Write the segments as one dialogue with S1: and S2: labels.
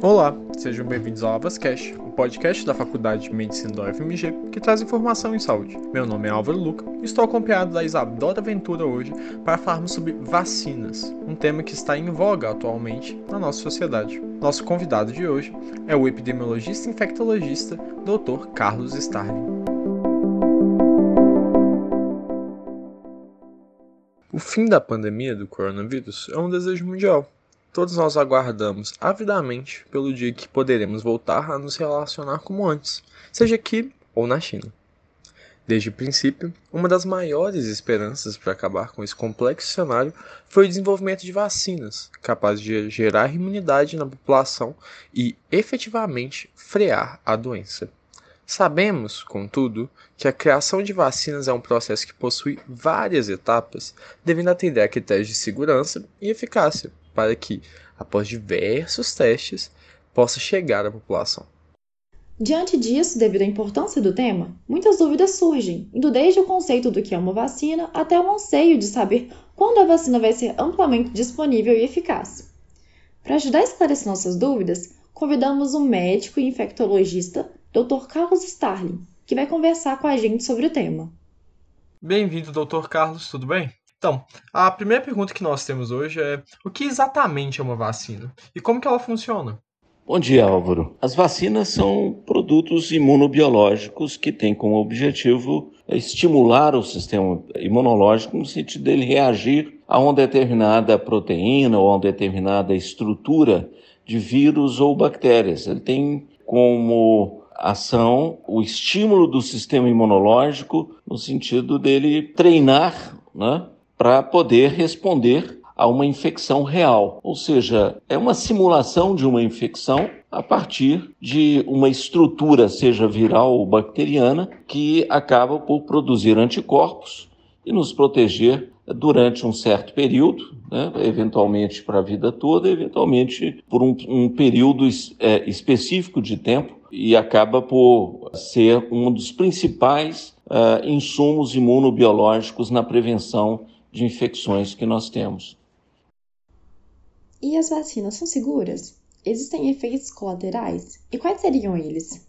S1: Olá, sejam bem-vindos ao AvasCast, o podcast da Faculdade de Medicina da UFMG que traz informação em saúde. Meu nome é Álvaro Luca e estou acompanhado da Isadora Ventura hoje para falarmos sobre vacinas, um tema que está em voga atualmente na nossa sociedade. Nosso convidado de hoje é o epidemiologista infectologista Dr. Carlos Starling. O fim da pandemia do coronavírus é um desejo mundial Todos nós aguardamos avidamente pelo dia que poderemos voltar a nos relacionar como antes, seja aqui ou na China. Desde o princípio, uma das maiores esperanças para acabar com esse complexo cenário foi o desenvolvimento de vacinas capazes de gerar imunidade na população e efetivamente frear a doença. Sabemos, contudo, que a criação de vacinas é um processo que possui várias etapas, devendo atender a critérios de segurança e eficácia, para que, após diversos testes, possa chegar à população.
S2: Diante disso, devido à importância do tema, muitas dúvidas surgem, indo desde o conceito do que é uma vacina até o anseio de saber quando a vacina vai ser amplamente disponível e eficaz. Para ajudar a esclarecer nossas dúvidas, convidamos o médico e infectologista Dr. Carlos Starling, que vai conversar com a gente sobre o tema.
S1: Bem-vindo, Dr. Carlos, tudo bem? Então, a primeira pergunta que nós temos hoje é: o que exatamente é uma vacina e como que ela funciona?
S3: Bom dia, Álvaro. As vacinas são produtos imunobiológicos que têm como objetivo estimular o sistema imunológico no sentido dele reagir a uma determinada proteína ou a uma determinada estrutura de vírus ou bactérias. Ele tem como ação o estímulo do sistema imunológico no sentido dele treinar né, para poder responder a uma infecção real. Ou seja, é uma simulação de uma infecção a partir de uma estrutura, seja viral ou bacteriana, que acaba por produzir anticorpos e nos proteger durante um certo período, né, eventualmente para a vida toda, eventualmente por um, um período é, específico de tempo, e acaba por ser um dos principais uh, insumos imunobiológicos na prevenção de infecções que nós temos.
S2: E as vacinas são seguras? Existem efeitos colaterais? E quais seriam eles?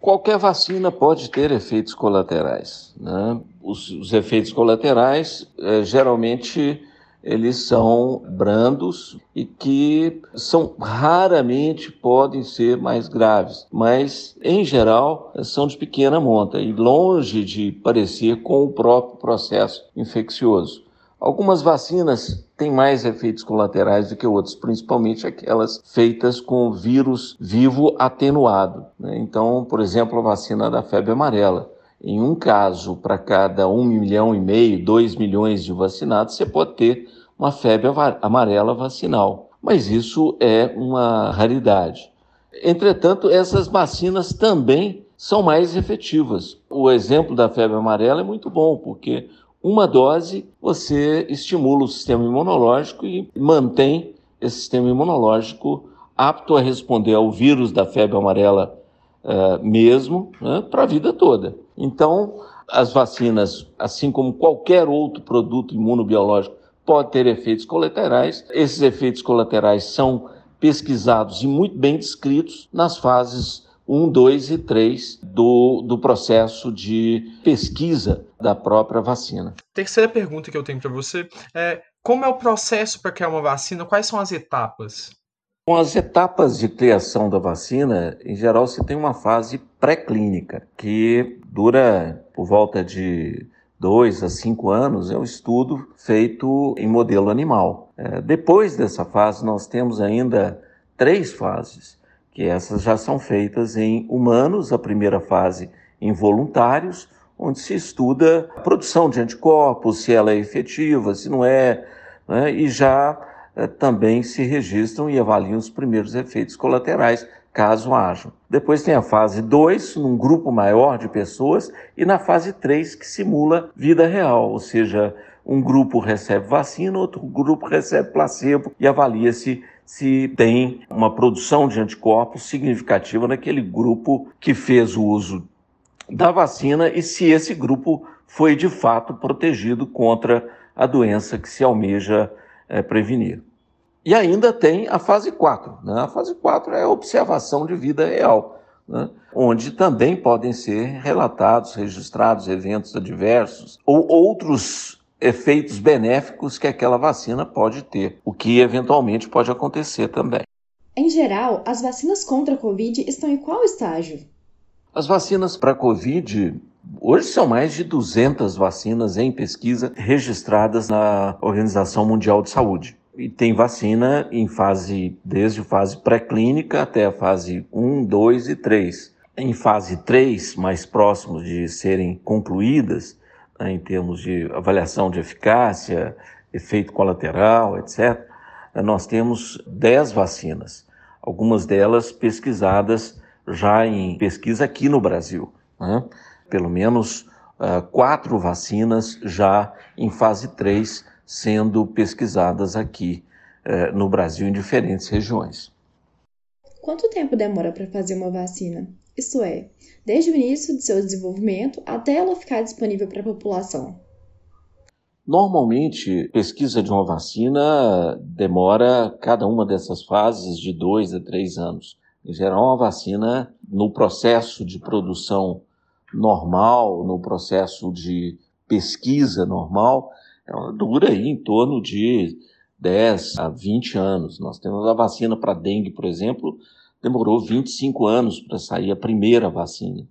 S3: Qualquer vacina pode ter efeitos colaterais. Né? Os, os, efeitos colaterais é, geralmente eles são brandos e que são raramente podem ser mais graves, mas em geral são de pequena monta e longe de parecer com o próprio processo infeccioso. Algumas vacinas têm mais efeitos colaterais do que outras, principalmente aquelas feitas com vírus vivo atenuado. Né? Então, por exemplo, a vacina da febre amarela. Em um caso, para cada um milhão e meio, dois milhões de vacinados, você pode ter uma febre amarela vacinal. Mas isso é uma raridade. Entretanto, essas vacinas também são mais efetivas. O exemplo da febre amarela é muito bom, porque uma dose você estimula o sistema imunológico e mantém esse sistema imunológico apto a responder ao vírus da febre amarela uh, mesmo né, para a vida toda. Então, as vacinas, assim como qualquer outro produto imunobiológico, pode ter efeitos colaterais. Esses efeitos colaterais são pesquisados e muito bem descritos nas fases 1, 2 e 3 do, do processo de pesquisa da própria vacina.
S1: Terceira pergunta que eu tenho para você é como é o processo para criar uma vacina? Quais são as etapas?
S3: Com as etapas de criação da vacina, em geral, você tem uma fase pré-clínica, que dura por volta de dois a cinco anos, é um estudo feito em modelo animal. É, depois dessa fase, nós temos ainda três fases, que essas já são feitas em humanos, a primeira fase em voluntários, onde se estuda a produção de anticorpos, se ela é efetiva, se não é, né? e já também se registram e avaliam os primeiros efeitos colaterais, caso hajam. Depois tem a fase 2, num grupo maior de pessoas, e na fase 3, que simula vida real, ou seja, um grupo recebe vacina, outro grupo recebe placebo e avalia-se se tem uma produção de anticorpos significativa naquele grupo que fez o uso da vacina e se esse grupo foi de fato protegido contra a doença que se almeja é, prevenir. E ainda tem a fase 4. Né? A fase 4 é a observação de vida real, né? onde também podem ser relatados, registrados eventos adversos ou outros efeitos benéficos que aquela vacina pode ter, o que eventualmente pode acontecer também.
S2: Em geral, as vacinas contra a Covid estão em qual estágio?
S3: As vacinas para a Covid, hoje são mais de 200 vacinas em pesquisa registradas na Organização Mundial de Saúde. E tem vacina em fase, desde fase pré-clínica até a fase 1, 2 e 3. Em fase 3, mais próximos de serem concluídas, né, em termos de avaliação de eficácia, efeito colateral, etc., nós temos 10 vacinas, algumas delas pesquisadas já em pesquisa aqui no Brasil. Né? Pelo menos uh, quatro vacinas já em fase 3 sendo pesquisadas aqui uh, no Brasil em diferentes regiões.
S2: Quanto tempo demora para fazer uma vacina? Isso é, desde o início de seu desenvolvimento até ela ficar disponível para a população.
S3: Normalmente, pesquisa de uma vacina demora cada uma dessas fases de dois a três anos. Em geral, uma vacina, no processo de produção normal, no processo de pesquisa normal, ela dura aí em torno de 10 a 20 anos. Nós temos a vacina para dengue, por exemplo, demorou 25 anos para sair a primeira vacina.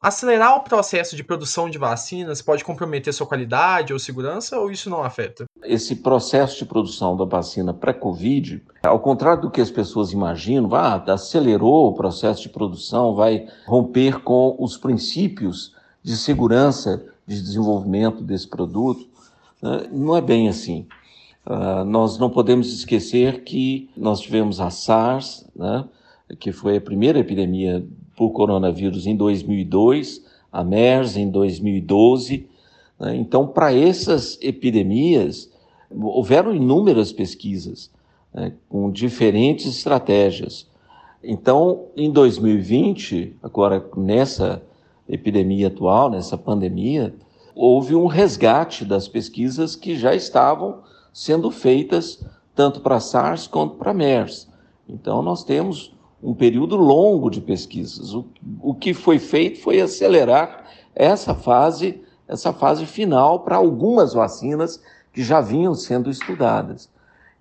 S1: Acelerar o processo de produção de vacinas pode comprometer sua qualidade ou segurança ou isso não afeta?
S3: Esse processo de produção da vacina pré-Covid, ao contrário do que as pessoas imaginam, ah, acelerou o processo de produção, vai romper com os princípios de segurança de desenvolvimento desse produto. Né? Não é bem assim. Uh, nós não podemos esquecer que nós tivemos a SARS, né? que foi a primeira epidemia por coronavírus em 2002, a MERS em 2012. Né? Então, para essas epidemias, houveram inúmeras pesquisas né, com diferentes estratégias. Então, em 2020, agora nessa epidemia atual, nessa pandemia, houve um resgate das pesquisas que já estavam sendo feitas tanto para SARS quanto para MERS. Então, nós temos um período longo de pesquisas. O, o que foi feito foi acelerar essa fase, essa fase final para algumas vacinas que já vinham sendo estudadas.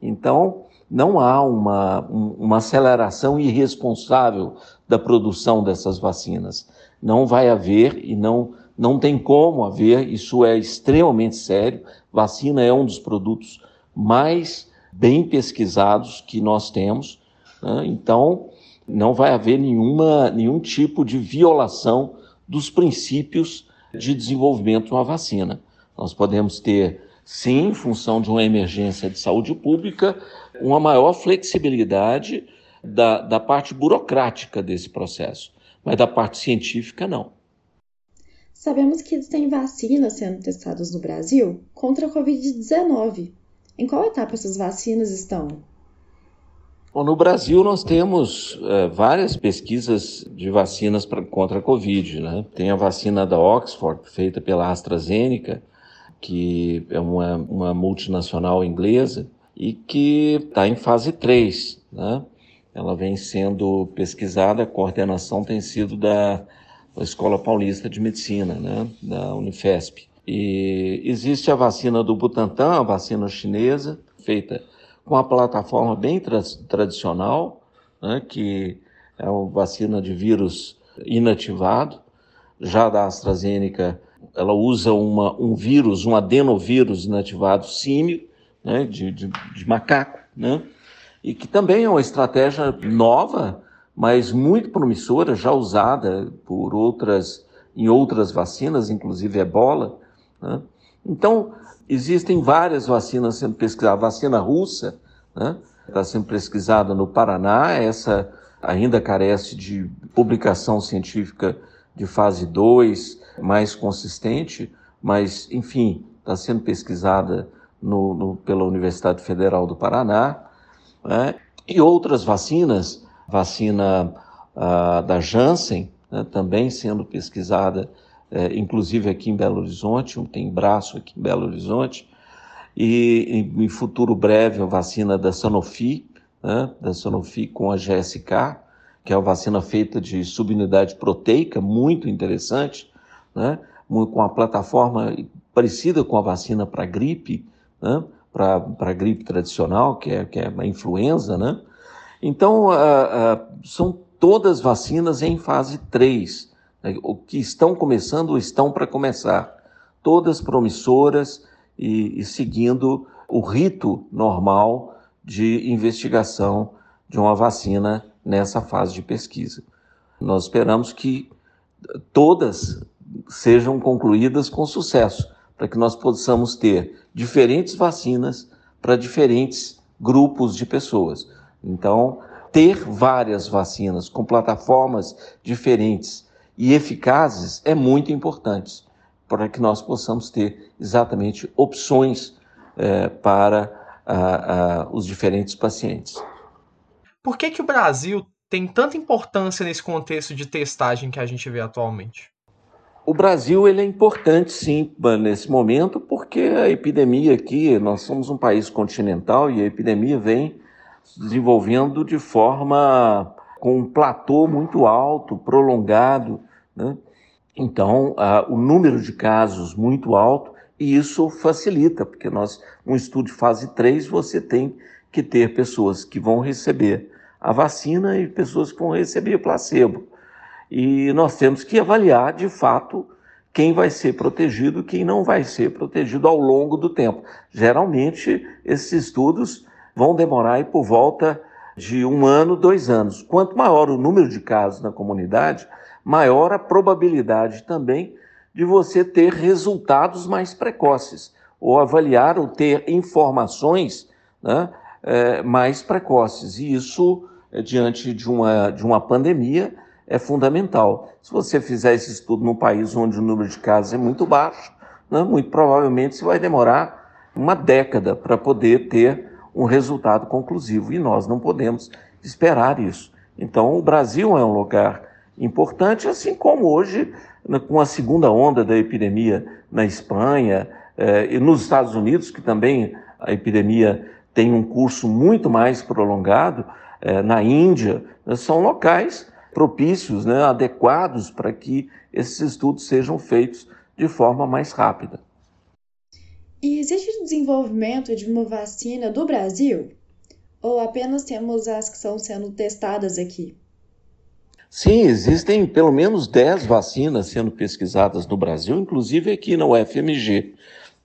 S3: Então, não há uma, uma aceleração irresponsável da produção dessas vacinas. Não vai haver e não, não tem como haver, isso é extremamente sério. Vacina é um dos produtos mais bem pesquisados que nós temos. Né? Então, não vai haver nenhuma, nenhum tipo de violação dos princípios de desenvolvimento de uma vacina. Nós podemos ter, sim, em função de uma emergência de saúde pública, uma maior flexibilidade da, da parte burocrática desse processo, mas da parte científica, não.
S2: Sabemos que existem vacinas sendo testadas no Brasil contra a Covid-19. Em qual etapa essas vacinas estão?
S3: Bom, no Brasil, nós temos é, várias pesquisas de vacinas pra, contra a Covid. Né? Tem a vacina da Oxford, feita pela AstraZeneca, que é uma, uma multinacional inglesa e que está em fase 3. Né? Ela vem sendo pesquisada, a coordenação tem sido da, da Escola Paulista de Medicina, né? da Unifesp. E existe a vacina do Butantan, a vacina chinesa, feita com a plataforma bem tra tradicional, né, que é uma vacina de vírus inativado. Já da AstraZeneca, ela usa uma, um vírus, um adenovírus inativado símio, né, de, de, de macaco, né, e que também é uma estratégia nova, mas muito promissora, já usada por outras, em outras vacinas, inclusive ebola. Né. Então, Existem várias vacinas sendo pesquisadas. A vacina russa né, está sendo pesquisada no Paraná, essa ainda carece de publicação científica de fase 2 mais consistente, mas, enfim, está sendo pesquisada no, no, pela Universidade Federal do Paraná. Né, e outras vacinas, vacina uh, da Janssen, né, também sendo pesquisada é, inclusive aqui em Belo Horizonte, tem braço aqui em Belo Horizonte, e em, futuro breve a vacina da Sanofi, né, da Sanofi com a GSK, que é uma vacina feita de subunidade proteica, muito interessante, né, com a plataforma parecida com a vacina para gripe, né, para a gripe tradicional, que é, que é a influenza, né? Então, uh, uh, são todas vacinas em fase 3, né, o que estão começando ou estão para começar, todas promissoras e, e seguindo o rito normal de investigação de uma vacina nessa fase de pesquisa. Nós esperamos que todas sejam concluídas com sucesso, para que nós possamos ter diferentes vacinas para diferentes grupos de pessoas. Então, ter várias vacinas com plataformas diferentes e eficazes é muito importante para que nós possamos ter exatamente opções é, para os diferentes pacientes.
S1: Por que, que o Brasil tem tanta importância nesse contexto de testagem que a gente vê atualmente?
S3: O Brasil ele é importante sim nesse momento porque a epidemia aqui, nós somos um país continental e a epidemia vem se desenvolvendo de forma com um platô muito alto, prolongado, né? Então, o número de casos muito alto e isso facilita, porque nós, um estudo de fase 3, você tem que ter pessoas que vão receber a vacina e pessoas que vão receber placebo. E nós temos que avaliar, de fato, quem vai ser protegido e quem não vai ser protegido ao longo do tempo. Geralmente, esses estudos vão demorar por volta de um ano, dois anos. Quanto maior o número de casos na comunidade, maior a probabilidade também de você ter resultados mais precoces, ou avaliar ou ter informações né, é, mais precoces. E isso, é, diante de uma, de uma pandemia, é fundamental. Se você fizer esse estudo num país onde o número de casos é muito baixo, né, muito provavelmente você vai demorar uma década para poder ter um resultado conclusivo. E nós não podemos esperar isso. Então, o Brasil é um lugar importante, assim como hoje, com a segunda onda da epidemia na Espanha eh, e nos Estados Unidos, que também a epidemia tem um curso muito mais prolongado, eh, na Índia, né, são locais propícios, né, adequados para que esses estudos sejam feitos de forma mais rápida.
S2: E existe desenvolvimento de uma vacina do Brasil? Ou apenas temos as que estão sendo testadas aqui?
S3: Sim, existem pelo menos 10 vacinas sendo pesquisadas no Brasil, inclusive aqui na UFMG.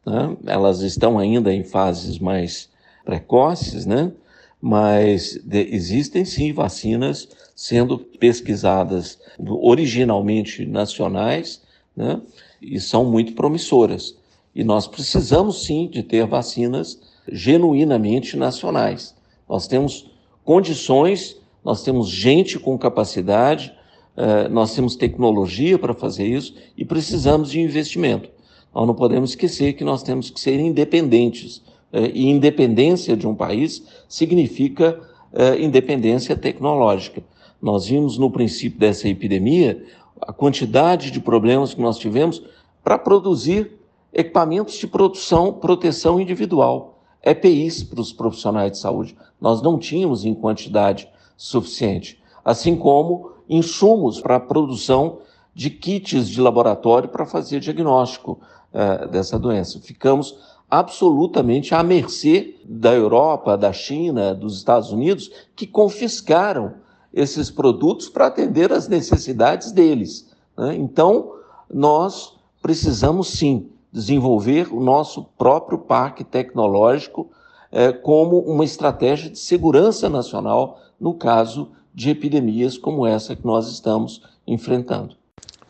S3: Né? Elas estão ainda em fases mais precoces, né? mas existem sim vacinas sendo pesquisadas originalmente nacionais né? e são muito promissoras. E nós precisamos sim de ter vacinas genuinamente nacionais. Nós temos condições, nós temos gente com capacidade, uh, nós temos tecnologia para fazer isso e precisamos de investimento. Nós não podemos esquecer que nós temos que ser independentes é, e independência de um país significa é, independência tecnológica. Nós vimos no princípio dessa epidemia a quantidade de problemas que nós tivemos para produzir equipamentos de produção, proteção individual, EPIs para os profissionais de saúde. Nós não tínhamos em quantidade suficiente, assim como insumos para a produção de kits de laboratório para fazer diagnóstico uh, dessa doença. Ficamos absolutamente à mercê da Europa, da China, dos Estados Unidos, que confiscaram esses produtos para atender às necessidades deles. Né? Então, nós precisamos sim desenvolver o nosso próprio parque tecnológico é, como uma estratégia de segurança nacional no caso de epidemias como essa que nós estamos enfrentando.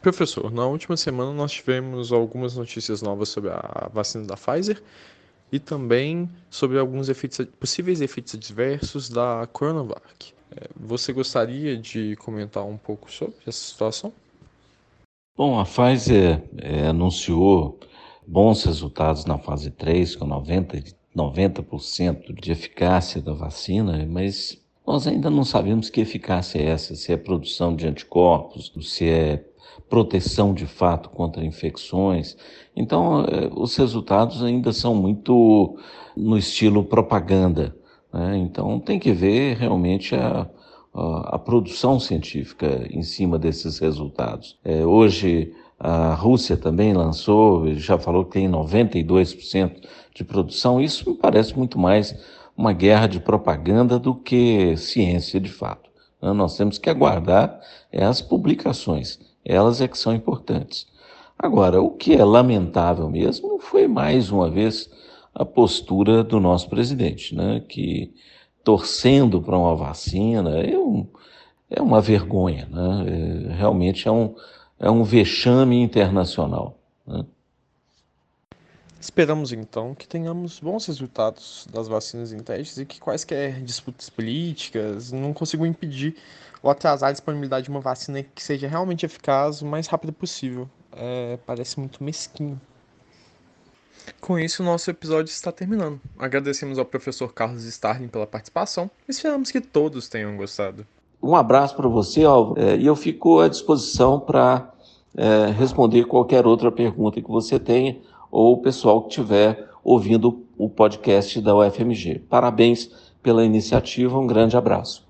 S1: Professor, na última semana nós tivemos algumas notícias novas sobre a vacina da Pfizer e também sobre alguns efeitos, possíveis efeitos adversos da Coronavac. É, você gostaria de comentar um pouco sobre essa situação?
S3: Bom, a Pfizer é, anunciou bons resultados na fase 3, com 90%, 90 de eficácia da vacina, mas nós ainda não sabemos que eficácia é essa, se é produção de anticorpos, se é proteção de fato contra infecções. Então, eh, os resultados ainda são muito no estilo propaganda. Né? Então, tem que ver realmente a, a, a, produção científica em cima desses resultados. É, hoje, a Rússia também lançou, já falou que tem 92% de produção. Isso me parece muito mais uma guerra de propaganda do que ciência de fato. Né? Nós temos que aguardar é, as publicações, elas é que são importantes. Agora, o que é lamentável mesmo foi mais uma vez a postura do nosso presidente, né? que torcendo para uma vacina é, um, é uma vergonha, né? É, realmente é um, é um vexame internacional. Né?
S1: Esperamos então que tenhamos bons resultados das vacinas em testes e que quaisquer disputas políticas não consigam impedir ou atrasar a disponibilidade de uma vacina que seja realmente eficaz o mais rápido possível. É, parece muito mesquinho. Com isso, o nosso episódio está terminando. Agradecemos ao professor Carlos Starling pela participação e esperamos que todos tenham gostado.
S3: Um abraço para você, Álvaro, é, e eu fico à disposição para é, responder qualquer outra pergunta que você tenha ou o pessoal que estiver ouvindo o podcast da UFMG. Parabéns pela iniciativa, um grande abraço.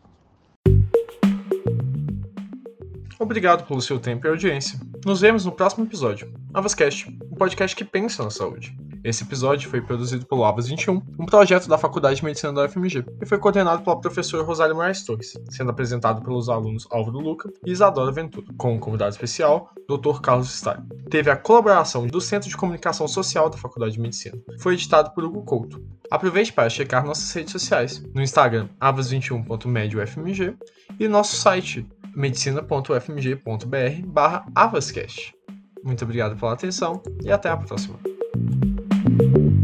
S1: Obrigado pelo seu tempo e audiência. Nos vemos no próximo episódio. Avascast, um podcast que pensa na saúde. Esse episódio foi produzido pelo Abas 21, um projeto da Faculdade de Medicina da UFMG, e foi coordenado pela professora Rosário Moraes Torres, sendo apresentado pelos alunos Álvaro Luca e Isadora Ventura, com um convidado especial, Dr. Carlos Stein. Teve a colaboração do Centro de Comunicação Social da Faculdade de Medicina. Foi editado por Hugo Couto. Aproveite para checar nossas redes sociais, no Instagram avas21.medufmg e nosso site medicina.ufmg.br barra avascast. Muito obrigado pela atenção e até a próxima. Thank you.